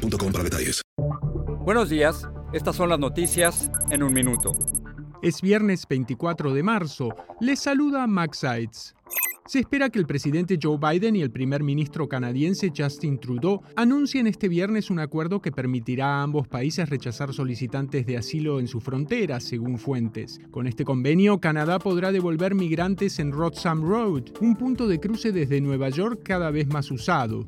boostmobile.com para detalles. Buenos días, estas son las noticias en un minuto. Es viernes 24 de marzo. Les saluda Max Sides. Se espera que el presidente Joe Biden y el primer ministro canadiense Justin Trudeau anuncien este viernes un acuerdo que permitirá a ambos países rechazar solicitantes de asilo en su frontera, según fuentes. Con este convenio, Canadá podrá devolver migrantes en Rothsam Road, un punto de cruce desde Nueva York cada vez más usado.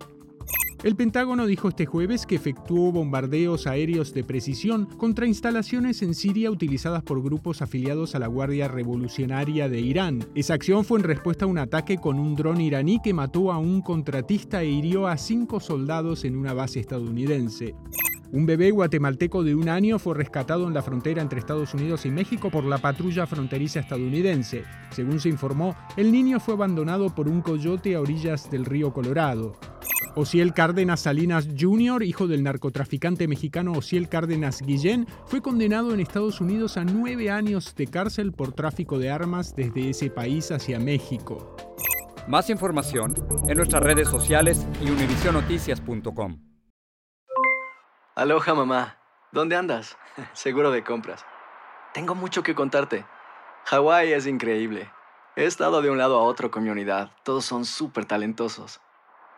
El Pentágono dijo este jueves que efectuó bombardeos aéreos de precisión contra instalaciones en Siria utilizadas por grupos afiliados a la Guardia Revolucionaria de Irán. Esa acción fue en respuesta a un ataque con un dron iraní que mató a un contratista e hirió a cinco soldados en una base estadounidense. Un bebé guatemalteco de un año fue rescatado en la frontera entre Estados Unidos y México por la patrulla fronteriza estadounidense. Según se informó, el niño fue abandonado por un coyote a orillas del río Colorado. Ociel Cárdenas Salinas Jr., hijo del narcotraficante mexicano Ociel Cárdenas Guillén, fue condenado en Estados Unidos a nueve años de cárcel por tráfico de armas desde ese país hacia México. Más información en nuestras redes sociales y univisionoticias.com. Aloha mamá, ¿dónde andas? Seguro de compras. Tengo mucho que contarte. Hawái es increíble. He estado de un lado a otro con mi unidad. Todos son súper talentosos.